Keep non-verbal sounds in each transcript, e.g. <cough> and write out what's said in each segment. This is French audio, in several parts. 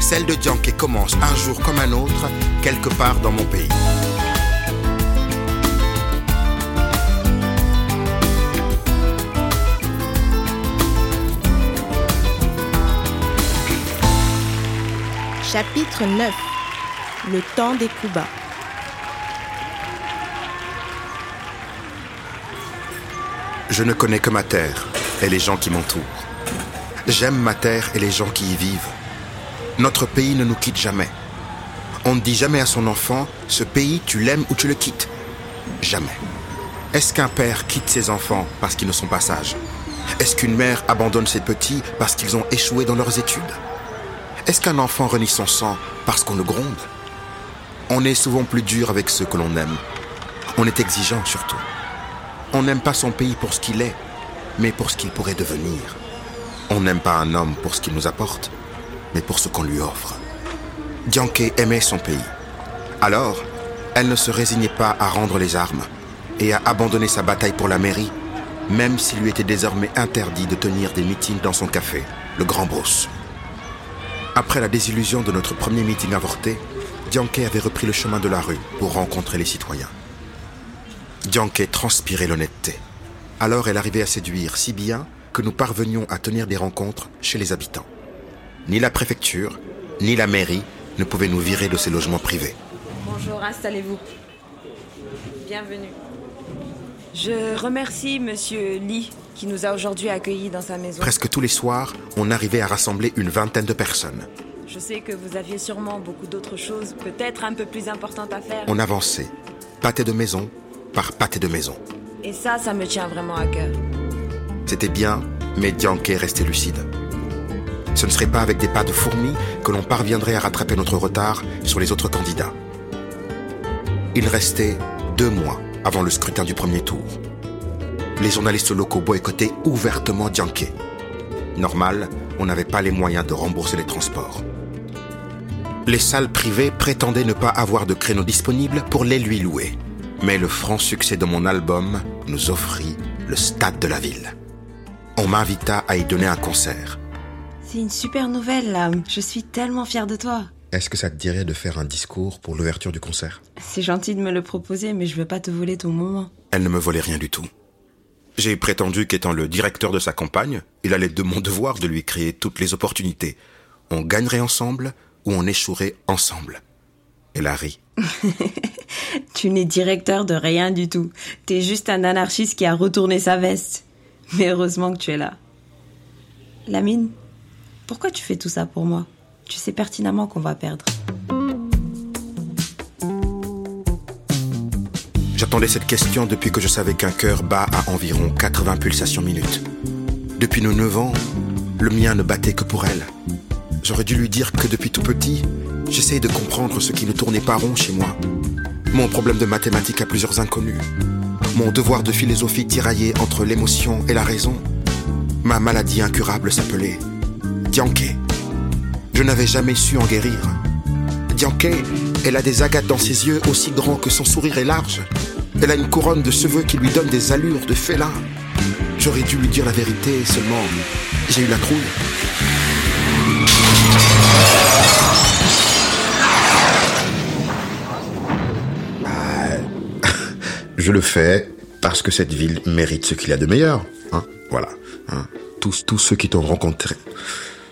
Celle de Dianke commence un jour comme un autre, quelque part dans mon pays. Chapitre 9 Le temps des coups bas. Je ne connais que ma terre et les gens qui m'entourent. J'aime ma terre et les gens qui y vivent. Notre pays ne nous quitte jamais. On ne dit jamais à son enfant, ce pays, tu l'aimes ou tu le quittes. Jamais. Est-ce qu'un père quitte ses enfants parce qu'ils ne sont pas sages? Est-ce qu'une mère abandonne ses petits parce qu'ils ont échoué dans leurs études? Est-ce qu'un enfant renie son sang parce qu'on le gronde? On est souvent plus dur avec ceux que l'on aime. On est exigeant surtout. On n'aime pas son pays pour ce qu'il est, mais pour ce qu'il pourrait devenir. On n'aime pas un homme pour ce qu'il nous apporte, mais pour ce qu'on lui offre. Dianke aimait son pays. Alors, elle ne se résignait pas à rendre les armes et à abandonner sa bataille pour la mairie, même s'il lui était désormais interdit de tenir des meetings dans son café, le Grand Brousse. Après la désillusion de notre premier meeting avorté, Dianke avait repris le chemin de la rue pour rencontrer les citoyens. Dianke transpirait l'honnêteté. Alors elle arrivait à séduire si bien que nous parvenions à tenir des rencontres chez les habitants. Ni la préfecture, ni la mairie ne pouvaient nous virer de ces logements privés. Bonjour, installez-vous. Bienvenue. Je remercie Monsieur Lee qui nous a aujourd'hui accueillis dans sa maison. Presque tous les soirs, on arrivait à rassembler une vingtaine de personnes. Je sais que vous aviez sûrement beaucoup d'autres choses, peut-être un peu plus importantes à faire. On avançait, pâté de maison par pâté de maison. Et ça, ça me tient vraiment à cœur. C'était bien, mais Dianke restait lucide. Ce ne serait pas avec des pas de fourmis que l'on parviendrait à rattraper notre retard sur les autres candidats. Il restait deux mois avant le scrutin du premier tour. Les journalistes locaux boycottaient ouvertement Dianke. Normal, on n'avait pas les moyens de rembourser les transports. Les salles privées prétendaient ne pas avoir de créneaux disponibles pour les lui louer. Mais le franc succès de mon album nous offrit le stade de la ville. On m'invita à y donner un concert. C'est une super nouvelle, là. Je suis tellement fière de toi. Est-ce que ça te dirait de faire un discours pour l'ouverture du concert? C'est gentil de me le proposer, mais je veux pas te voler ton moment. Elle ne me volait rien du tout. J'ai prétendu qu'étant le directeur de sa campagne, il allait de mon devoir de lui créer toutes les opportunités. On gagnerait ensemble ou on échouerait ensemble. Elle a ri. <laughs> tu n'es directeur de rien du tout. T'es juste un anarchiste qui a retourné sa veste. Mais heureusement que tu es là. Lamine, pourquoi tu fais tout ça pour moi? Tu sais pertinemment qu'on va perdre. J'attendais cette question depuis que je savais qu'un cœur bat à environ 80 pulsations minutes. Depuis nos 9 ans, le mien ne battait que pour elle. J'aurais dû lui dire que depuis tout petit, j'essayais de comprendre ce qui ne tournait pas rond chez moi. Mon problème de mathématiques a plusieurs inconnus. Mon devoir de philosophie tiraillé entre l'émotion et la raison. Ma maladie incurable s'appelait Dianke. Je n'avais jamais su en guérir. Dianke, elle a des agates dans ses yeux aussi grands que son sourire est large. Elle a une couronne de cheveux qui lui donne des allures de félin. J'aurais dû lui dire la vérité, seulement j'ai eu la trouille. Je le fais parce que cette ville mérite ce qu'il a de meilleur. Hein voilà. Hein tous ceux qui t'ont rencontré,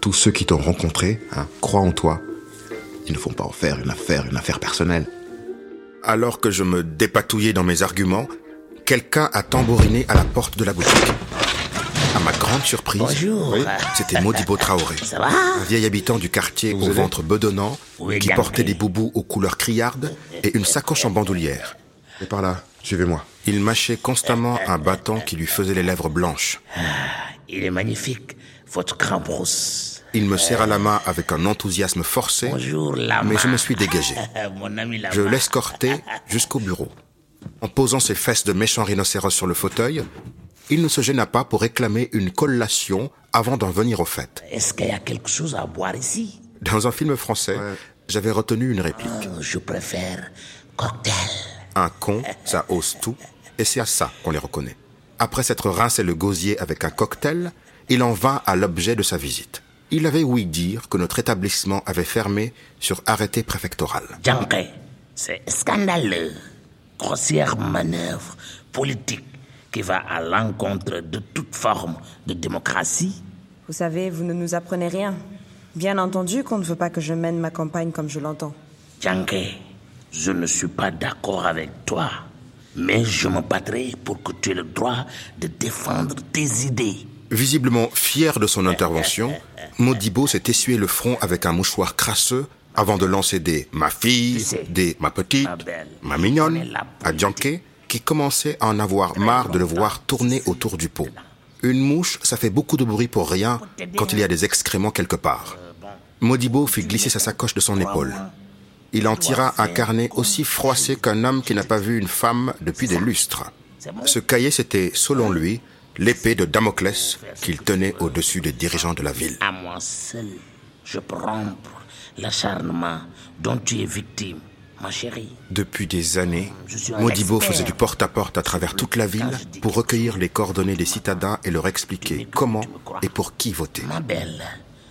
tous ceux qui t'ont rencontré, hein, croient en toi. Il ne faut pas en faire une affaire, une affaire personnelle. Alors que je me dépatouillais dans mes arguments, quelqu'un a tambouriné à la porte de la boutique. À ma grande surprise, Bonjour. c'était Modibo Traoré, Ça va un vieil habitant du quartier au ventre bedonnant, Oui, qui portait des boubous aux couleurs criardes et une sacoche en bandoulière. Et par là, suivez-moi. Il mâchait constamment un bâton qui lui faisait les lèvres blanches. Il est magnifique, votre grand brousse. Il me serra la main avec un enthousiasme forcé, Bonjour, mais je me suis dégagé. <laughs> Mon ami Lama. Je l'escortai jusqu'au bureau. En posant ses fesses de méchant rhinocéros sur le fauteuil, il ne se gêna pas pour réclamer une collation avant d'en venir au fait. Est-ce qu'il y a quelque chose à boire ici? Dans un film français, j'avais retenu une réplique. Oh, Je préfère cocktail. Un con, ça ose tout, et c'est à ça qu'on les reconnaît. Après s'être rincé le gosier avec un cocktail, il en vint à l'objet de sa visite. Il avait ouï dire que notre établissement avait fermé sur arrêté préfectoral. Janké, c'est scandaleux. Grossière manœuvre politique qui va à l'encontre de toute forme de démocratie. Vous savez, vous ne nous apprenez rien. Bien entendu qu'on ne veut pas que je mène ma campagne comme je l'entends. Janké, je ne suis pas d'accord avec toi, mais je me battrai pour que tu aies le droit de défendre tes idées. Visiblement fier de son intervention, Modibo s'est essuyé le front avec un mouchoir crasseux avant de lancer des « ma fille Tu sais, », des « ma petite ma belle, », ma on mignonne à Djanké, qui commençait à en avoir marre de le voir tourner autour du pot. Une mouche, ça fait beaucoup de bruit pour rien quand il y a des excréments quelque part. Modibo fit glisser sa sacoche de son épaule. Il en tira un carnet aussi froissé qu'un homme qui n'a pas vu une femme depuis des lustres. Ce cahier, c'était, selon lui, l'épée de Damoclès qu'il tenait au-dessus des dirigeants de la ville. À moi seul, je peux rompre l'acharnement dont tu es victime, ma chérie. Depuis des années, Modibo faisait du porte-à-porte à travers toute la ville pour recueillir les coordonnées des citadins et leur expliquer comment et pour qui voter. Ma belle,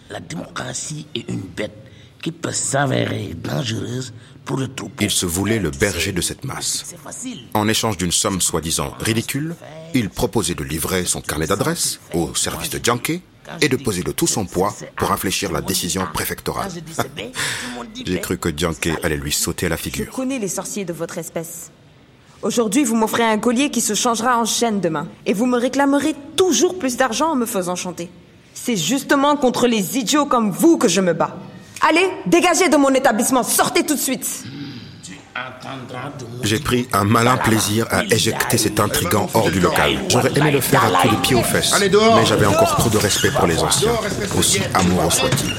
la démocratie est une bête qui peut s'avérer dangereuse pour le troupeau. Il se voulait le berger de cette masse. En échange d'une somme soi-disant ridicule, il proposait de livrer son carnet d'adresse au service de Djanké et de poser de tout son poids pour infléchir la décision préfectorale. Je <laughs> J'ai cru que Djanké allait lui sauter à la Je figure. connais les sorciers de votre espèce. Aujourd'hui, vous m'offrez un collier qui se changera en chaîne demain. Et vous me réclamerez toujours plus d'argent en me faisant chanter. C'est justement contre les idiots comme vous que je me bats. Allez, dégagez de mon établissement, sortez tout de suite. J'ai pris un malin plaisir à éjecter cet intrigant hors du local. J'aurais aimé le faire à coups de pied aux fesses, mais j'avais encore trop de respect pour les anciens, aussi amoureux soient-ils.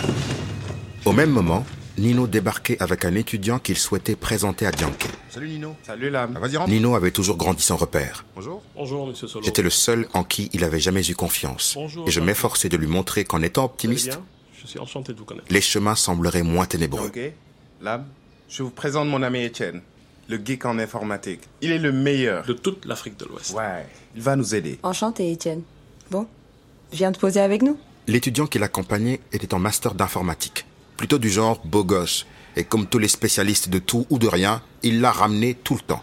Au même moment, Nino débarquait avec un étudiant qu'il souhaitait présenter à Djanké. Salut Nino. Salut Lame. vas-y, rentre. Nino avait toujours grandi sans repère. Bonjour. Bonjour, monsieur Solo. J'étais le seul en qui il avait jamais eu confiance. Bonjour, Et je m'efforçais de lui montrer qu'en étant optimiste, bien Je suis enchanté de vous connaître. les chemins sembleraient moins ténébreux. Ok. Lab, je vous présente mon ami Étienne, le geek en informatique. Il est le meilleur. De toute l'Afrique de l'Ouest. Ouais, il va nous aider. Enchanté, Étienne. Bon, viens te poser avec nous. L'étudiant qui l'accompagnait était en master d'informatique, plutôt du genre beau gosse, et comme tous les spécialistes de tout ou de rien, il l'a ramené tout le temps.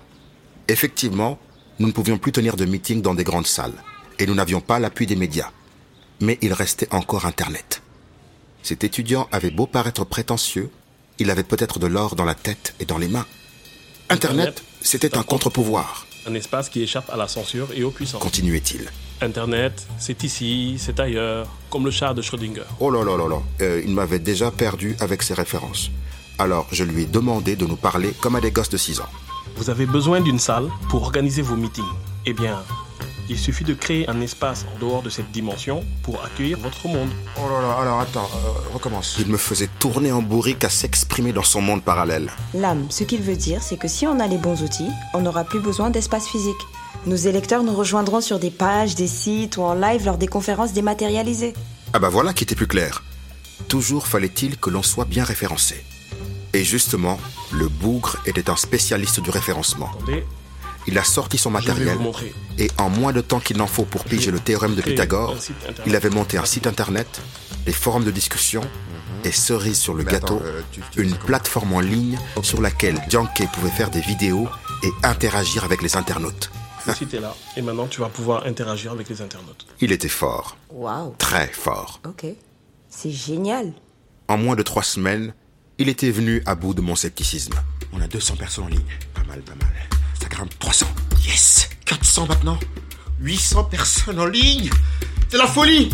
Effectivement, nous ne pouvions plus tenir de meetings dans des grandes salles, et nous n'avions pas l'appui des médias. Mais il restait encore Internet. Cet étudiant avait beau paraître prétentieux, il avait peut-être de l'or dans la tête et dans les mains. Internet, c'était un contre-pouvoir, Un espace qui échappe à la censure et aux puissances. continuait-il. Internet, c'est ici, c'est ailleurs, comme le chat de Schrödinger. Oh là là là là, euh, il m'avait déjà perdu avec ses références. Alors je lui ai demandé de nous parler comme à des gosses de 6 ans. Vous avez besoin d'une salle pour organiser vos meetings. Eh bien, il suffit de créer un espace en dehors de cette dimension pour accueillir votre monde. Oh là là, alors attends, euh, recommence. Il me faisait tourner en bourrique à s'exprimer dans son monde parallèle. L'âme, ce qu'il veut dire, c'est que si on a les bons outils, on n'aura plus besoin d'espace physique. Nos électeurs nous rejoindront sur des pages, des sites ou en live lors des conférences dématérialisées. Ah bah voilà qui était plus clair. Toujours fallait-il que l'on soit bien référencé. Et justement, le bougre était un spécialiste du référencement. Attendez, Il a sorti son matériel et en moins de temps qu'il n'en faut pour piger le théorème de Pythagore, il avait monté un site internet, des forums de discussion et cerise sur le Mais gâteau, attends, euh, tu- tu une plateforme en ligne sur laquelle Djanké pouvait faire des vidéos et interagir avec les internautes. Le site est là. Et maintenant, tu vas pouvoir interagir avec les internautes. <laughs> Il était fort, Waouh, très fort. ok. C'est génial. En moins de trois semaines, Il était venu à bout de mon scepticisme. On a 200 personnes en ligne. Pas mal, pas mal. Ça grimpe 300. Yes 400 maintenant 800 personnes en ligne C'est la folie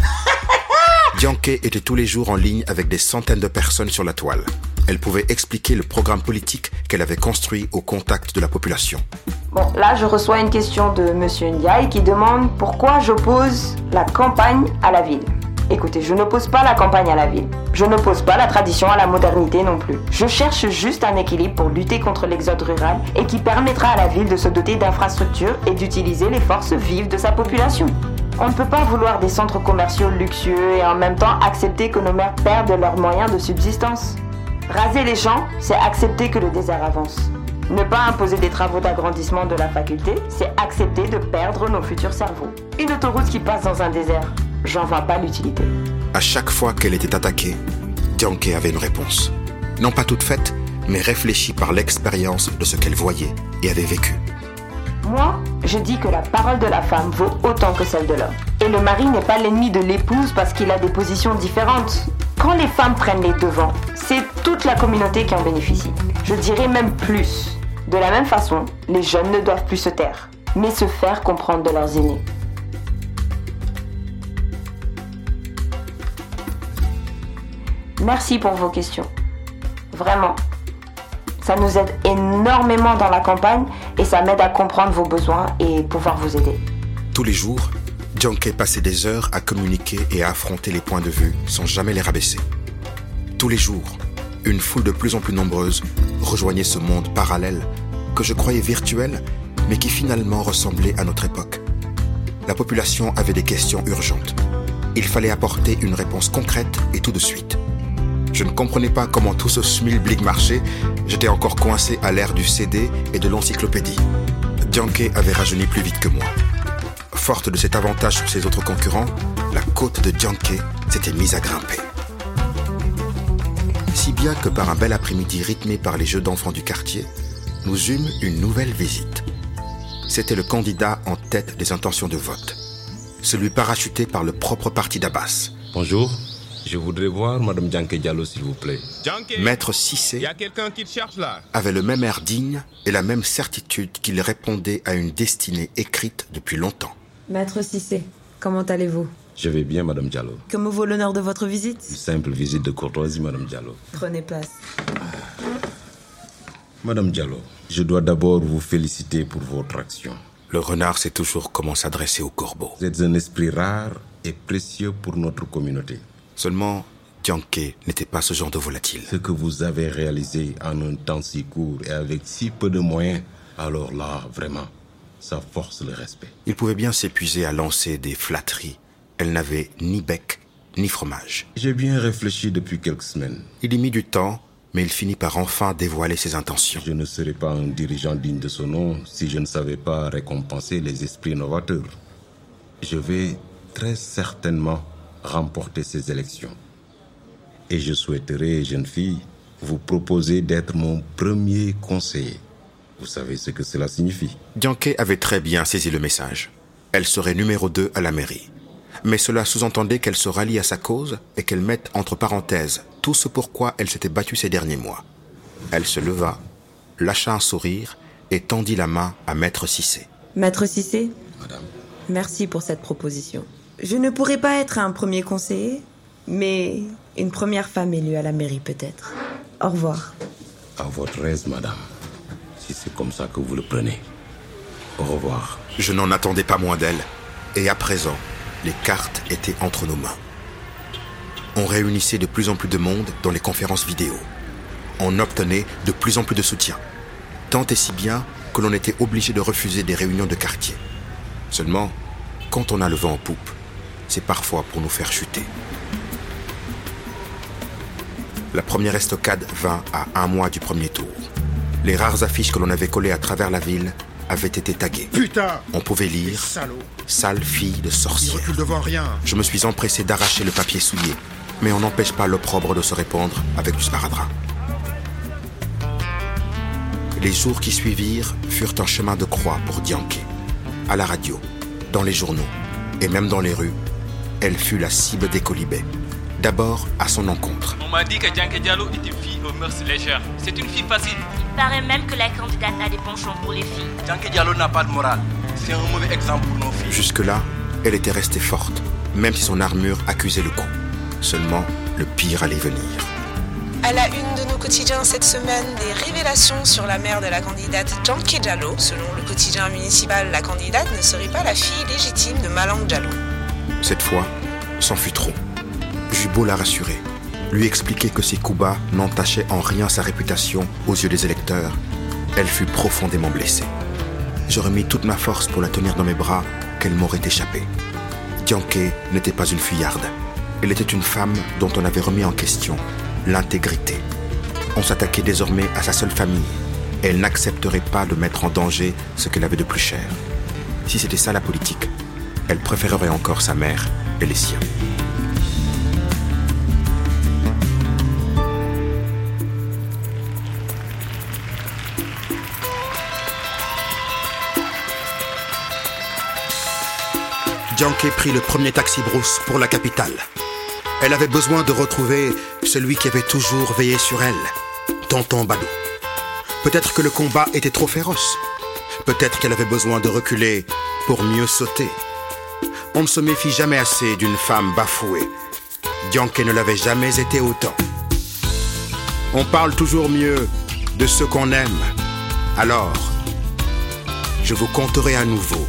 <laughs> Dianke était tous les jours en ligne avec des centaines de personnes sur la toile. Elle pouvait expliquer le programme politique qu'elle avait construit au contact de la population. Bon, là, je reçois une question de Monsieur Ndiaye qui demande pourquoi j'oppose la campagne à la ville. Écoutez, je n'oppose pas la campagne à la ville. Je n'oppose pas la tradition à la modernité non plus. Je cherche juste un équilibre pour lutter contre l'exode rural et qui permettra à la ville de se doter d'infrastructures et d'utiliser les forces vives de sa population. On ne peut pas vouloir des centres commerciaux luxueux et en même temps accepter que nos mères perdent leurs moyens de subsistance. Raser les champs, c'est accepter que le désert avance. Ne pas imposer des travaux d'agrandissement de la faculté, c'est accepter de perdre nos futurs cerveaux. Une autoroute qui passe dans un désert, j'en vois pas l'utilité. À chaque fois qu'elle était attaquée, Dianke avait une réponse. Non pas toute faite, mais réfléchie par l'expérience de ce qu'elle voyait et avait vécu. Moi, je dis que la parole de la femme vaut autant que celle de l'homme. Et le mari n'est pas l'ennemi de l'épouse parce qu'il a des positions différentes. Quand les femmes prennent les devants, c'est toute la communauté qui en bénéficie. Je dirais même plus. De la même façon, les jeunes ne doivent plus se taire, mais se faire comprendre de leurs aînés. Merci pour vos questions. Vraiment. Ça nous aide énormément dans la campagne et ça m'aide à comprendre vos besoins et pouvoir vous aider. Tous les jours, Dianke passait des heures à communiquer et à affronter les points de vue sans jamais les rabaisser. Tous les jours, une foule de plus en plus nombreuse rejoignait ce monde parallèle que je croyais virtuel, mais qui finalement ressemblait à notre époque. La population avait des questions urgentes. Il fallait apporter une réponse concrète et tout de suite. Je ne comprenais pas comment tout ce schmilblick marchait. J'étais encore coincé à l'ère du CD et de l'encyclopédie. Dianke avait rajeuni plus vite que moi. Forte de cet avantage sur ses autres concurrents, la côte de Dianke s'était mise à grimper. Si bien que par un bel après-midi rythmé par les jeux d'enfants du quartier, nous eûmes une nouvelle visite. C'était le candidat en tête des intentions de vote. Celui parachuté par le propre parti d'Abbas. Bonjour, je voudrais voir Madame Dianke Diallo, s'il vous plaît. Maître Cissé y a quelqu'un qui te cherche là. avait le même air digne et la même certitude qu'il répondait à une destinée écrite depuis longtemps. Maître Cissé, comment allez-vous? Je vais bien, Madame Diallo. Comment vaut l'honneur de votre visite? Une simple visite de courtoisie, Madame Diallo. Prenez place. Madame Diallo, je dois d'abord vous féliciter pour votre action. Le renard sait toujours comment s'adresser au corbeau. Vous êtes un esprit rare et précieux pour notre communauté. Seulement, Dianke n'était pas ce genre de volatile. Ce que vous avez réalisé en un temps si court et avec si peu de moyens, alors là, vraiment, ça force le respect. Il pouvait bien s'épuiser à lancer des flatteries. Elle n'avait ni bec, ni fromage. J'ai bien réfléchi depuis quelques semaines. Il y mit du temps, mais il finit par enfin dévoiler ses intentions. Je ne serais pas un dirigeant digne de son nom si je ne savais pas récompenser les esprits novateurs. Je vais très certainement remporter ces élections. Et je souhaiterais, jeune fille, vous proposer d'être mon premier conseiller. Vous savez ce que cela signifie Dianke avait très bien saisi le message. Elle serait numéro 2 à la mairie. Mais cela sous-entendait qu'elle se rallie à sa cause et qu'elle mette entre parenthèses tout ce pourquoi elle s'était battue ces derniers mois. Elle se leva, lâcha un sourire et tendit la main à Maître Cissé. Maître Cissé, Madame, merci pour cette proposition. Je ne pourrais pas être un premier conseiller, mais une première femme élue à la mairie peut-être. Au revoir. à votre aise, madame. Si c'est comme ça que vous le prenez. Au revoir. Je n'en attendais pas moins d'elle. Et à présent, les cartes étaient entre nos mains. On réunissait de plus en plus de monde dans les conférences vidéo. On obtenait de plus en plus de soutien. Tant et si bien que l'on était obligé de refuser des réunions de quartier. Seulement, quand on a le vent en poupe, c'est parfois pour nous faire chuter. La première estocade vint à un mois du premier tour. Les rares affiches que l'on avait collées à travers la ville avaient été taguées. Putain On pouvait lire Sale fille de sorcière. recule devant rien Je me suis empressé d'arracher le papier souillé, mais on n'empêche pas l'opprobre de se répandre avec du sparadrap. Les jours qui suivirent furent un chemin de croix pour Dianke. À la radio, dans les journaux et même dans les rues, elle fut la cible des colibets. D'abord à son encontre. On m'a dit que Djanké Diallo est une fille aux mœurs légères. C'est une fille facile. Il paraît même que la candidate a des penchants pour les filles. Djanké Diallo n'a pas de morale. C'est un mauvais exemple pour nos filles. Jusque-là, elle était restée forte, même si son armure accusait le coup. Seulement, le pire allait venir. À la une de nos quotidiens cette semaine, des révélations sur la mère de la candidate Janké Diallo. Selon le quotidien municipal, la candidate ne serait pas la fille légitime de Malang Diallo. Cette fois, c'en fut trop. J'eus beau la rassurer, lui expliquer que ses coups bas n'entachaient en rien sa réputation aux yeux des électeurs, elle fut profondément blessée. Je remis toute ma force pour la tenir dans mes bras, qu'elle m'aurait échappé. Dianke n'était pas une fuyarde. Elle était une femme dont on avait remis en question l'intégrité. On s'attaquait désormais à sa seule famille. Elle n'accepterait pas de mettre en danger ce qu'elle avait de plus cher. Si c'était ça la politique, elle préférerait encore sa mère et les siens. Dianke prit le premier taxi brousse pour la capitale. Elle avait besoin de retrouver celui qui avait toujours veillé sur elle, Tonton Badou. Peut-être que le combat était trop féroce. Peut-être qu'elle avait besoin de reculer pour mieux sauter. On ne se méfie jamais assez d'une femme bafouée. Dianke ne l'avait jamais été autant. On parle toujours mieux de ce qu'on aime. Alors, je vous conterai à nouveau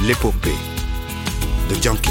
l'épopée de Dianke.